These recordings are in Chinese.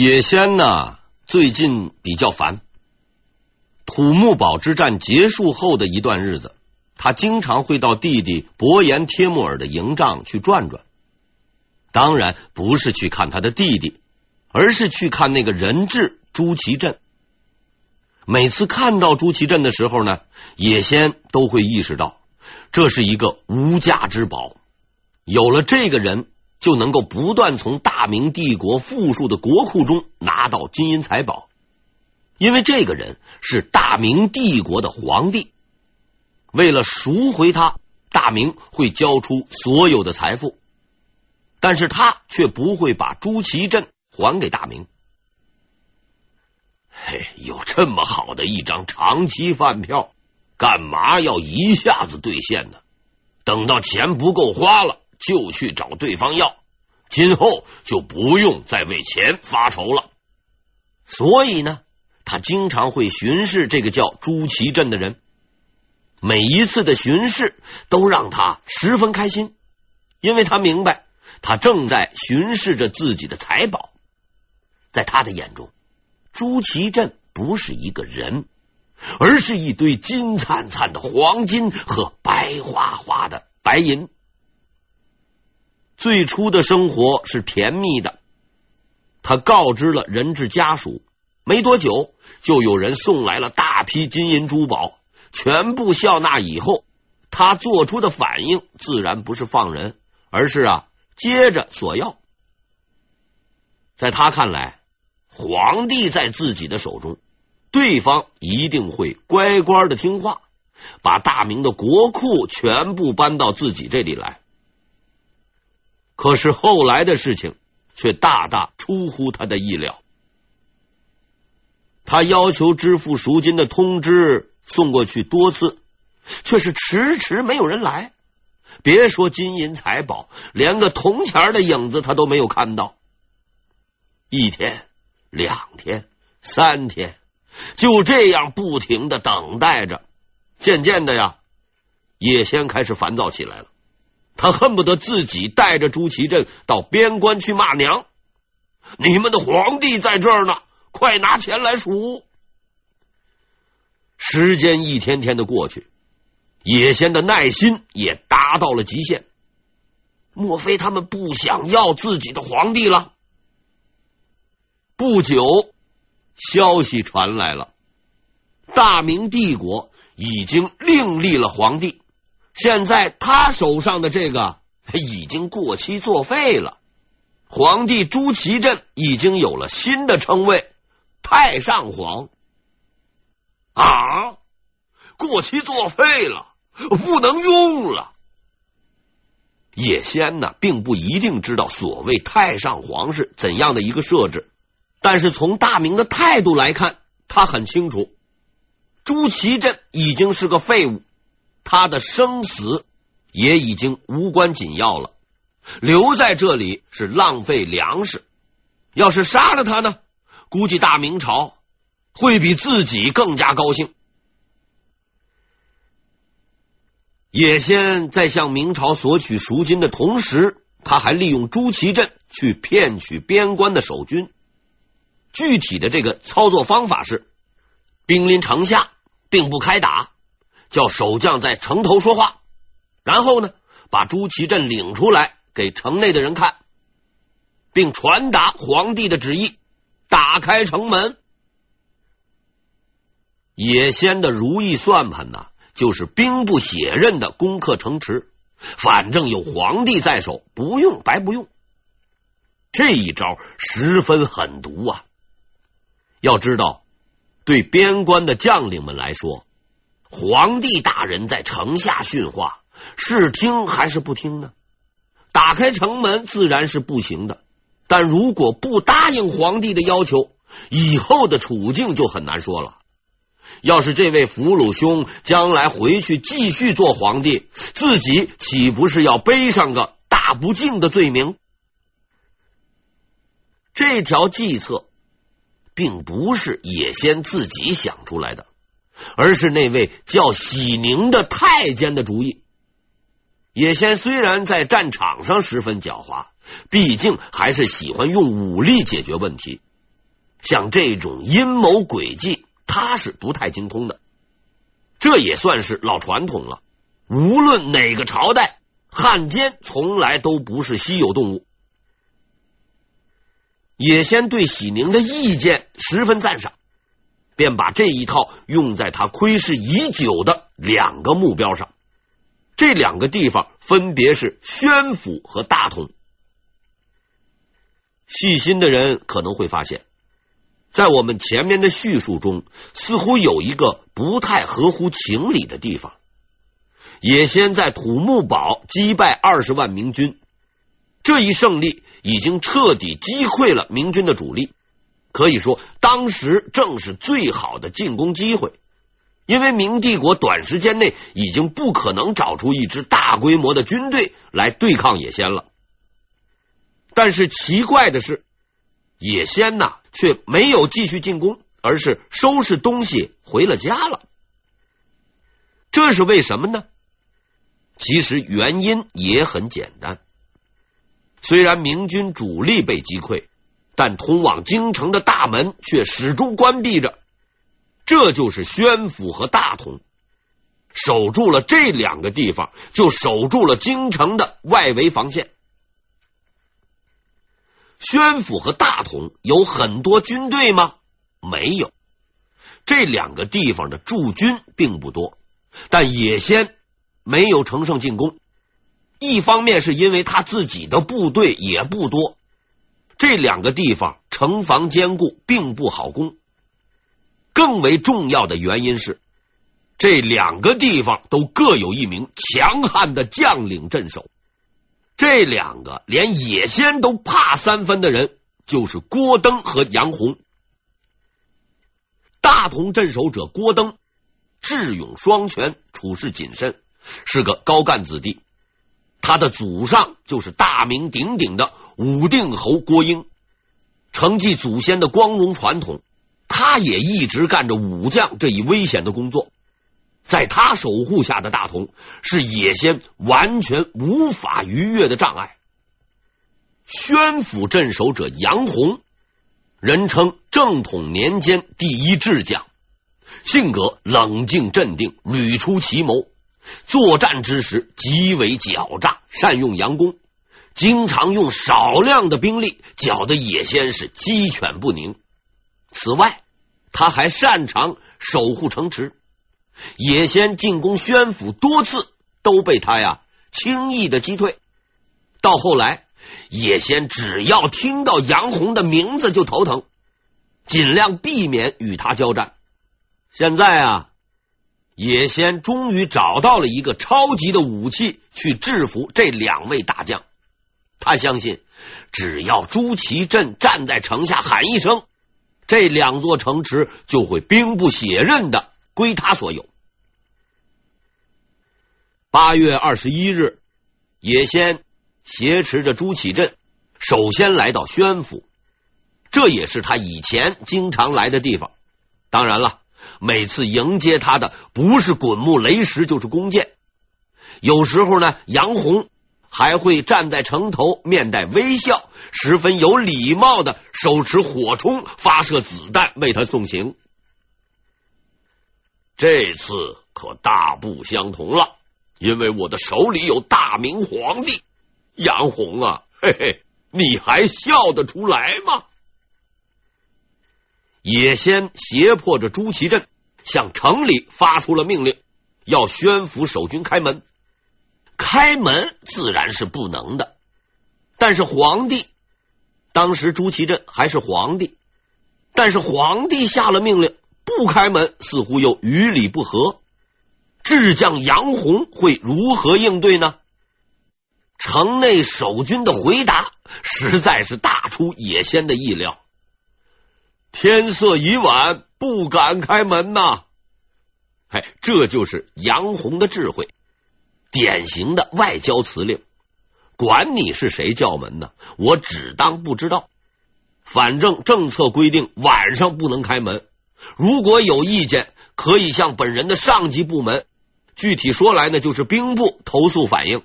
野仙呢，最近比较烦。土木堡之战结束后的一段日子，他经常会到弟弟伯颜帖木儿的营帐去转转。当然不是去看他的弟弟，而是去看那个人质朱祁镇。每次看到朱祁镇的时候呢，野仙都会意识到这是一个无价之宝。有了这个人，就能够不断从大明帝国富庶的国库中拿到金银财宝，因为这个人是大明帝国的皇帝。为了赎回他，大明会交出所有的财富，但是他却不会把朱祁镇还给大明。嘿，有这么好的一张长期饭票，干嘛要一下子兑现呢？等到钱不够花了。就去找对方要，今后就不用再为钱发愁了。所以呢，他经常会巡视这个叫朱祁镇的人。每一次的巡视都让他十分开心，因为他明白他正在巡视着自己的财宝。在他的眼中，朱祁镇不是一个人，而是一堆金灿灿的黄金和白花花的白银。最初的生活是甜蜜的，他告知了人质家属，没多久就有人送来了大批金银珠宝，全部笑纳以后，他做出的反应自然不是放人，而是啊接着索要。在他看来，皇帝在自己的手中，对方一定会乖乖的听话，把大明的国库全部搬到自己这里来。可是后来的事情却大大出乎他的意料。他要求支付赎金的通知送过去多次，却是迟迟没有人来。别说金银财宝，连个铜钱的影子他都没有看到。一天、两天、三天，就这样不停的等待着。渐渐的呀，野仙开始烦躁起来了。他恨不得自己带着朱祁镇到边关去骂娘。你们的皇帝在这儿呢，快拿钱来赎！时间一天天的过去，野仙的耐心也达到了极限。莫非他们不想要自己的皇帝了？不久，消息传来了，大明帝国已经另立了皇帝。现在他手上的这个已经过期作废了，皇帝朱祁镇已经有了新的称谓——太上皇。啊，过期作废了，不能用了。野仙呢，并不一定知道所谓太上皇是怎样的一个设置，但是从大明的态度来看，他很清楚，朱祁镇已经是个废物。他的生死也已经无关紧要了，留在这里是浪费粮食。要是杀了他呢？估计大明朝会比自己更加高兴。野先在向明朝索取赎金的同时，他还利用朱祁镇去骗取边关的守军。具体的这个操作方法是：兵临城下，并不开打。叫守将在城头说话，然后呢，把朱祁镇领出来给城内的人看，并传达皇帝的旨意，打开城门。野仙的如意算盘呢，就是兵不血刃的攻克城池，反正有皇帝在手，不用白不用。这一招十分狠毒啊！要知道，对边关的将领们来说。皇帝大人在城下训话，是听还是不听呢？打开城门自然是不行的，但如果不答应皇帝的要求，以后的处境就很难说了。要是这位俘虏兄将来回去继续做皇帝，自己岂不是要背上个大不敬的罪名？这条计策并不是野仙自己想出来的。而是那位叫喜宁的太监的主意。野仙虽然在战场上十分狡猾，毕竟还是喜欢用武力解决问题。像这种阴谋诡计，他是不太精通的。这也算是老传统了。无论哪个朝代，汉奸从来都不是稀有动物。野仙对喜宁的意见十分赞赏，便把这一套用在他窥视已久的两个目标上。这两个地方分别是宣府和大同。细心的人可能会发现，在我们前面的叙述中，似乎有一个不太合乎情理的地方。野先在土木堡击败二十万明军。这一胜利已经彻底击溃了明军的主力，可以说当时正是最好的进攻机会，因为明帝国短时间内已经不可能找出一支大规模的军队来对抗野仙了。但是奇怪的是，野仙呐却没有继续进攻，而是收拾东西回了家了。这是为什么呢？其实原因也很简单。虽然明军主力被击溃，但通往京城的大门却始终关闭着。这就是宣府和大同，守住了这两个地方，就守住了京城的外围防线。宣府和大同有很多军队吗？没有。这两个地方的驻军并不多，但野先没有乘胜进攻。一方面是因为他自己的部队也不多，这两个地方城防坚固，并不好攻。更为重要的原因是，这两个地方都各有一名强悍的将领镇守。这两个连野仙都怕三分的人，就是郭登和杨洪。大同镇守者郭登智勇双全，处事谨慎，是个高干子弟。他的祖上就是大名鼎鼎的武定侯郭英，承继祖先的光荣传统，他也一直干着武将这一危险的工作。在他守护下的大同，是野仙完全无法逾越的障碍。宣府镇守者杨洪，人称正统年间第一智将，性格冷静镇定，屡出奇谋。作战之时极为狡诈，善用佯攻，经常用少量的兵力搅得野仙是鸡犬不宁。此外，他还擅长守护城池，野仙进攻宣府多次都被他呀轻易的击退。到后来，野仙只要听到杨洪的名字就头疼，尽量避免与他交战。现在啊。野仙终于找到了一个超级的武器去制服这两位大将。他相信，只要朱祁镇站在城下喊一声，这两座城池就会兵不血刃的归他所有。八月二十一日，野仙挟持着朱祁镇，首先来到宣府，这也是他以前经常来的地方。当然了。每次迎接他的不是滚木雷石，就是弓箭。有时候呢，杨红还会站在城头，面带微笑，十分有礼貌的手持火鋨，发射子弹为他送行。这次可大不相同了，因为我的手里有大明皇帝。杨红啊，嘿嘿，你还笑得出来吗？野先胁迫着朱祁镇向城里发出了命令，要宣府守军开门。开门自然是不能的，但是皇帝当时朱祁镇还是皇帝，但是皇帝下了命令不开门，似乎又与理不合。智将杨洪会如何应对呢？城内守军的回答实在是大出野仙的意料。天色已晚，不敢开门呐。哎，这就是杨洪的智慧，典型的外交辞令。管你是谁叫门呢，我只当不知道。反正政策规定晚上不能开门，如果有意见，可以向本人的上级部门，具体说来呢，就是兵部投诉反映。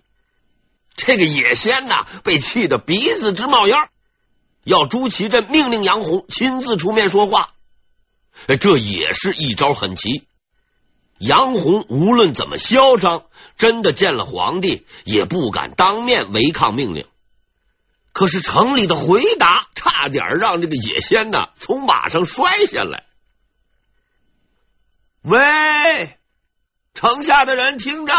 这个野仙呐，被气得鼻子直冒烟。要朱祁镇命令杨洪亲自出面说话。这也是一招狠棋。杨洪无论怎么嚣张，真的见了皇帝也不敢当面违抗命令。可是城里的回答差点让这个野仙呐从马上摔下来。喂，城下的人听着，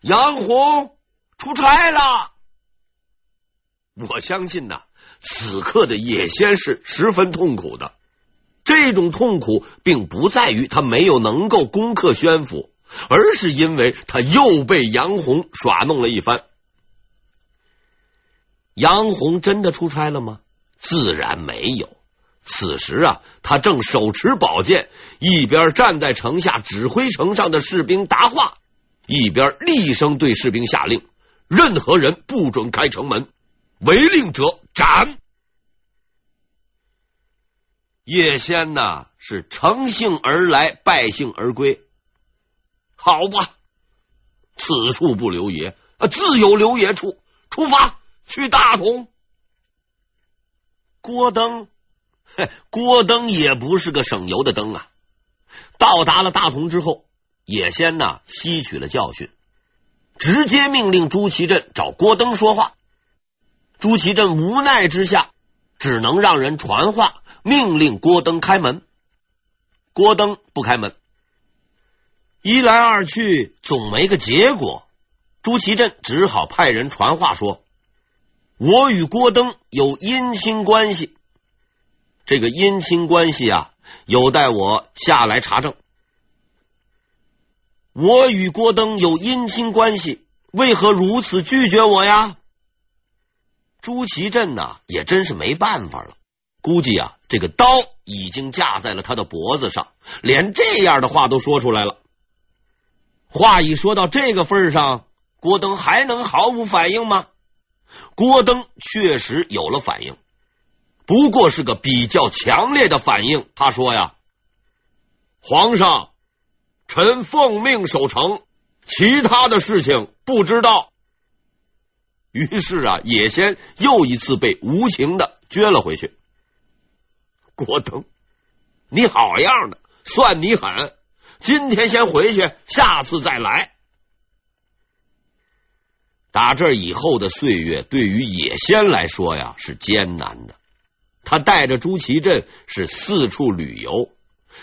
杨洪出差了。我相信呐，此刻的野仙是十分痛苦的。这种痛苦并不在于他没有能够攻克宣府，而是因为他又被杨红耍弄了一番。杨红真的出差了吗？自然没有。此时啊，他正手持宝剑，一边站在城下指挥城上的士兵答话，一边厉声对士兵下令：任何人不准开城门，违令者斩。叶仙呐，是乘兴而来，败兴而归。好吧，此处不留爷，啊自有留爷处。出发去大同。郭登，嘿，郭登也不是个省油的灯啊。到达了大同之后，叶仙呐吸取了教训，直接命令朱祁镇找郭登说话。朱祁镇无奈之下，只能让人传话。命令郭登开门，郭登不开门，一来二去总没个结果。朱祁镇只好派人传话说：“我与郭登有姻亲关系。”这个姻亲关系啊，有待我下来查证。我与郭登有姻亲关系，为何如此拒绝我呀？朱祁镇呐，也真是没办法了。估计啊，这个刀已经架在了他的脖子上，连这样的话都说出来了。话一说到这个份上，郭登还能毫无反应吗？郭登确实有了反应，不过是个比较强烈的反应。他说呀：“皇上，臣奉命守城，其他的事情不知道。”于是啊，野仙又一次被无情的撅了回去。郭登，你好样的，算你狠！今天先回去，下次再来。打这以后的岁月，对于野仙来说呀，是艰难的。他带着朱祁镇是四处旅游，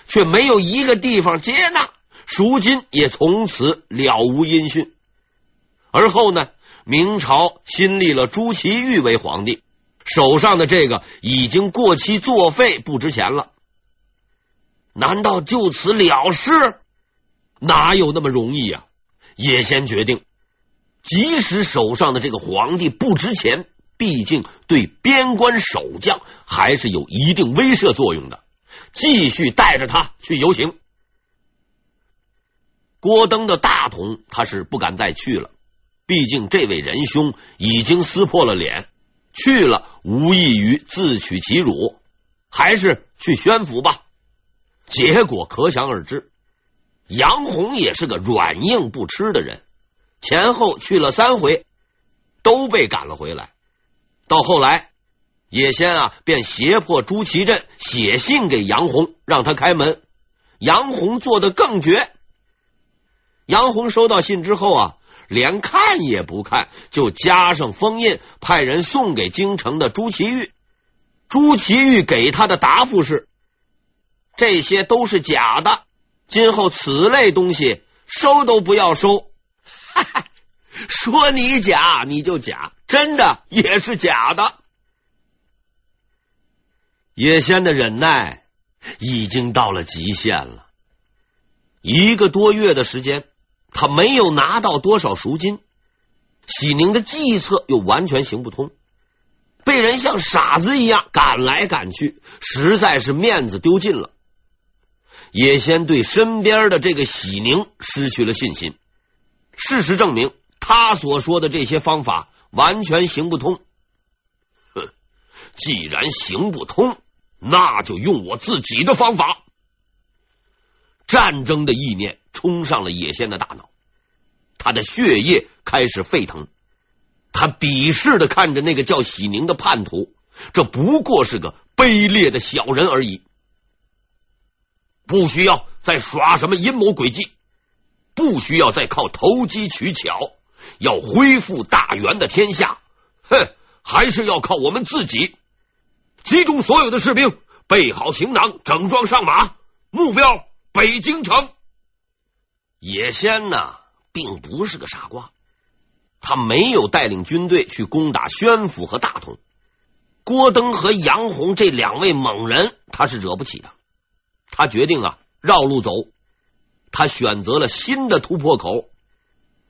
却没有一个地方接纳。赎金也从此了无音讯。而后呢，明朝新立了朱祁钰为皇帝。手上的这个已经过期作废，不值钱了。难道就此了事？哪有那么容易呀？也先决定，即使手上的这个皇帝不值钱，毕竟对边关守将还是有一定威慑作用的。继续带着他去游行。郭登的大同，他是不敢再去了。毕竟这位仁兄已经撕破了脸。去了无异于自取其辱，还是去宣府吧。结果可想而知，杨红也是个软硬不吃的人，前后去了三回，都被赶了回来。到后来，野仙啊便胁迫朱祁镇写信给杨红，让他开门。杨红做的更绝。杨红收到信之后啊。连看也不看，就加上封印，派人送给京城的朱祁钰。朱祁钰给他的答复是：这些都是假的，今后此类东西收都不要收。哈哈，说你假你就假，真的也是假的。叶仙的忍耐已经到了极限了，一个多月的时间。他没有拿到多少赎金，喜宁的计策又完全行不通，被人像傻子一样赶来赶去，实在是面子丢尽了。也先对身边的这个喜宁失去了信心。事实证明，他所说的这些方法完全行不通。哼，既然行不通，那就用我自己的方法。战争的意念冲上了野仙的大脑，他的血液开始沸腾。他鄙视的看着那个叫喜宁的叛徒，这不过是个卑劣的小人而已，不需要再耍什么阴谋诡计，不需要再靠投机取巧，要恢复大元的天下，哼，还是要靠我们自己。集中所有的士兵，备好行囊，整装上马，目标北京城。野先呢，并不是个傻瓜，他没有带领军队去攻打宣府和大同。郭登和杨洪这两位猛人，他是惹不起的。他决定啊，绕路走。他选择了新的突破口，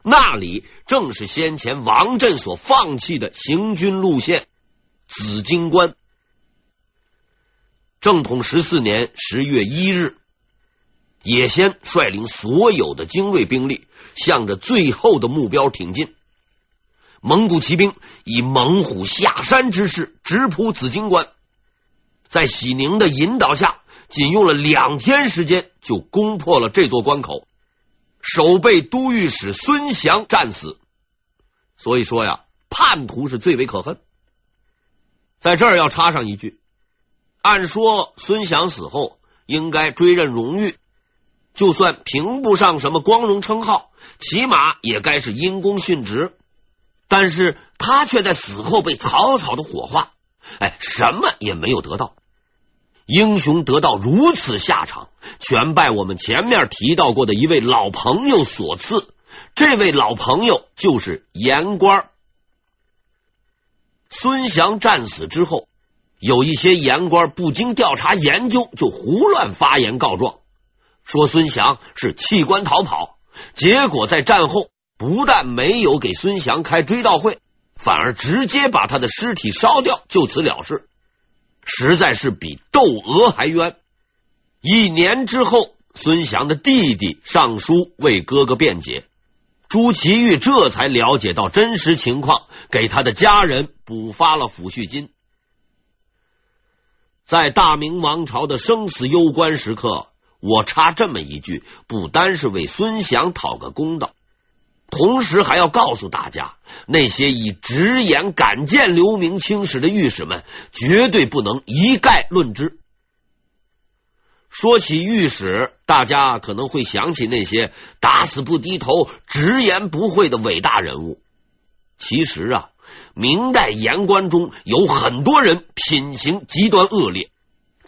那里正是先前王震所放弃的行军路线——紫荆关。正统十四年十月一日，也先率领所有的精锐兵力，向着最后的目标挺进。蒙古骑兵以猛虎下山之势直扑紫荆关，在喜宁的引导下，仅用了两天时间就攻破了这座关口，守备都御史孙祥战死。所以说呀，叛徒是最为可恨。在这儿要插上一句：按说孙祥死后应该追认荣誉，就算评不上什么光荣称号，起码也该是因公殉职。但是他却在死后被草草的火化，哎，什么也没有得到。英雄得到如此下场，全拜我们前面提到过的一位老朋友所赐。这位老朋友就是言官。孙祥战死之后，有一些言官不经调查研究就胡乱发言告状，说孙祥是弃官逃跑，结果在战后。不但没有给孙祥开追悼会，反而直接把他的尸体烧掉，就此了事，实在是比窦娥还冤。一年之后，孙祥的弟弟上书为哥哥辩解，朱祁钰这才了解到真实情况，给他的家人补发了抚恤金。在大明王朝的生死攸关时刻，我插这么一句，不单是为孙祥讨个公道。同时还要告诉大家，那些以直言敢谏留名青史的御史们，绝对不能一概论之。说起御史，大家可能会想起那些打死不低头、直言不讳的伟大人物。其实啊，明代言官中有很多人品行极端恶劣。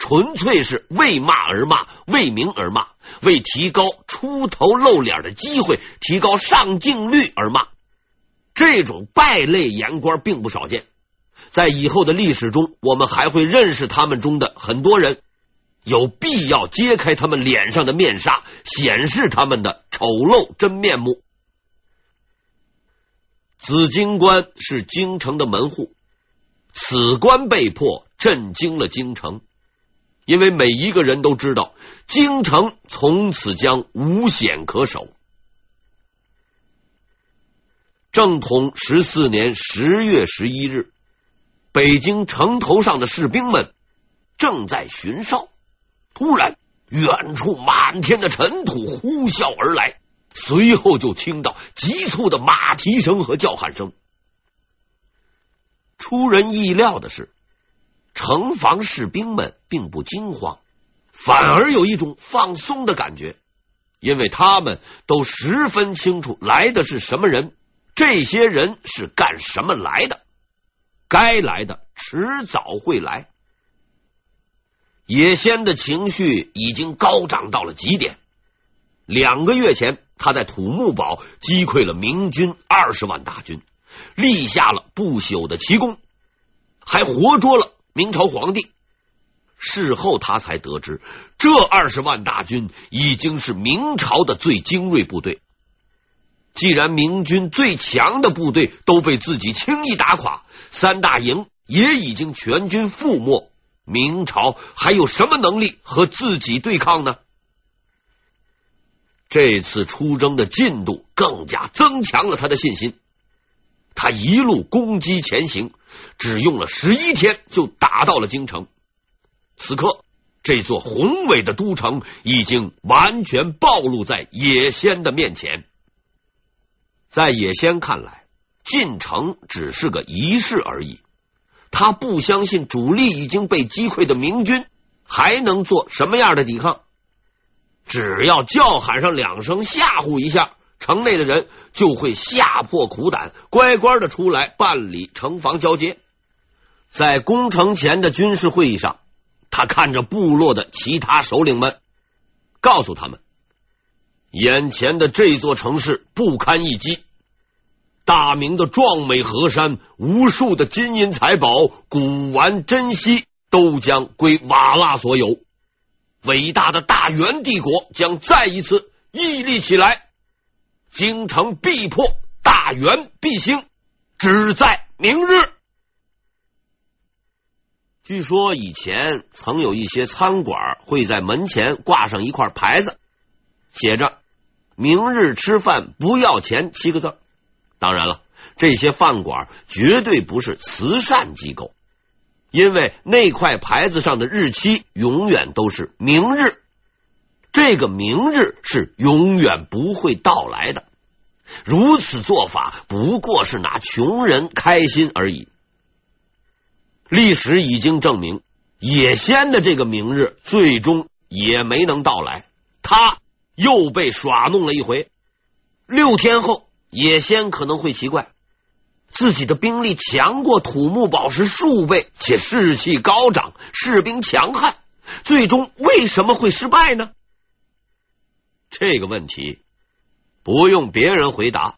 纯粹是为骂而骂，为名而骂，为提高出头露脸的机会，提高上镜率而骂。这种败类言官并不少见，在以后的历史中，我们还会认识他们中的很多人。有必要揭开他们脸上的面纱，显示他们的丑陋真面目。紫荆关是京城的门户，此关被破，震惊了京城。因为每一个人都知道，京城从此将无险可守。正统十四年十月十一日，北京城头上的士兵们正在巡哨，突然，远处满天的尘土呼啸而来，随后就听到急促的马蹄声和叫喊声。出人意料的是。城防士兵们并不惊慌，反而有一种放松的感觉，因为他们都十分清楚来的是什么人，这些人是干什么来的，该来的迟早会来。野先的情绪已经高涨到了极点。两个月前，他在土木堡击溃了明军二十万大军，立下了不朽的奇功，还活捉了。明朝皇帝事后，他才得知，这二十万大军已经是明朝的最精锐部队。既然明军最强的部队都被自己轻易打垮，三大营也已经全军覆没，明朝还有什么能力和自己对抗呢？这次出征的进度更加增强了他的信心。他一路攻击前行，只用了十一天就打到了京城。此刻，这座宏伟的都城已经完全暴露在野先的面前。在野先看来，进城只是个仪式而已。他不相信主力已经被击溃的明军还能做什么样的抵抗。只要叫喊上两声，吓唬一下，城内的人就会吓破苦胆，乖乖的出来办理城防交接。在攻城前的军事会议上，他看着部落的其他首领们，告诉他们：眼前的这座城市不堪一击，大明的壮美河山、无数的金银财宝、古玩珍稀，都将归瓦剌所有。伟大的大元帝国将再一次屹立起来，京城必破，大元必兴，只在明日。据说以前曾有一些餐馆会在门前挂上一块牌子，写着“明日吃饭不要钱”七个字。当然了，这些饭馆绝对不是慈善机构。因为那块牌子上的日期永远都是明日，这个明日是永远不会到来的。如此做法不过是拿穷人开心而已。历史已经证明，野仙的这个明日最终也没能到来，他又被耍弄了一回。六天后，野仙可能会奇怪。自己的兵力强过土木堡时数倍，且士气高涨，士兵强悍，最终为什么会失败呢？这个问题不用别人回答，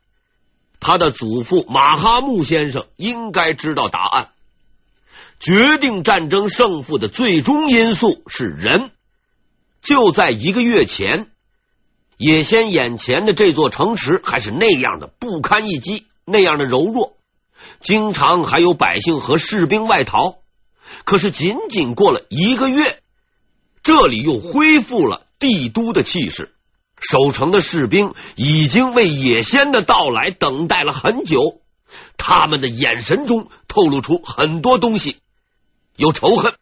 他的祖父马哈木先生应该知道答案。决定战争胜负的最终因素是人。就在一个月前，野仙眼前的这座城池还是那样的不堪一击，那样的柔弱。经常还有百姓和士兵外逃，可是仅仅过了一个月，这里又恢复了帝都的气势。守城的士兵已经为野仙的到来等待了很久，他们的眼神中透露出很多东西：有仇恨，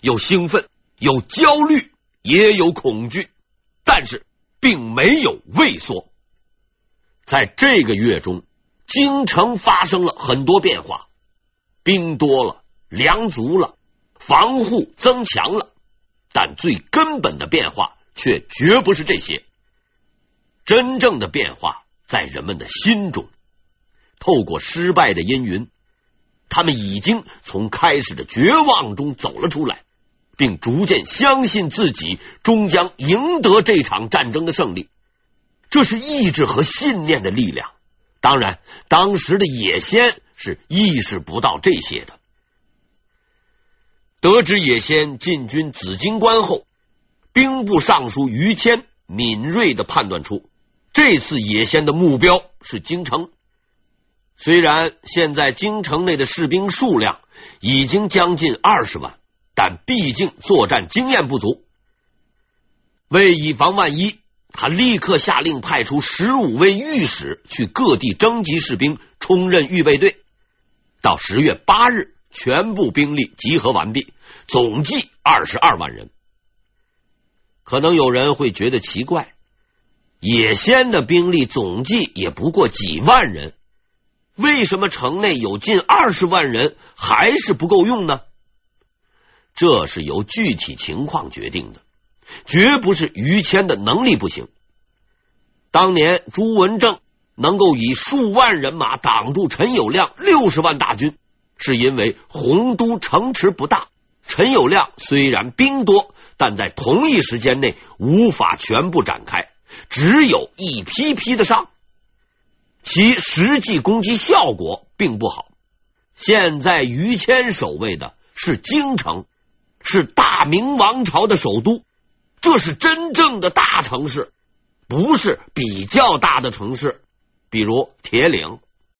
有兴奋，有焦虑，也有恐惧，但是并没有畏缩。在这个月中。京城发生了很多变化，兵多了，粮足了，防护增强了，但最根本的变化却绝不是这些。真正的变化在人们的心中。透过失败的阴云，他们已经从开始的绝望中走了出来，并逐渐相信自己终将赢得这场战争的胜利。这是意志和信念的力量。当然，当时的野仙是意识不到这些的。得知野仙进军紫金关后，兵部尚书于谦敏锐的判断出，这次野仙的目标是京城。虽然现在京城内的士兵数量已经将近二十万，但毕竟作战经验不足。为以防万一。他立刻下令派出十五位御史去各地征集士兵，充任预备队。到十月八日，全部兵力集合完毕，总计二十二万人。可能有人会觉得奇怪，野仙的兵力总计也不过几万人，为什么城内有近二十万人还是不够用呢？这是由具体情况决定的。绝不是于谦的能力不行。当年朱文正能够以数万人马挡住陈友谅六十万大军，是因为洪都城池不大，陈友谅虽然兵多，但在同一时间内无法全部展开，只有一批批的上，其实际攻击效果并不好。现在于谦守卫的是京城，是大明王朝的首都。这是真正的大城市，不是比较大的城市，比如铁岭、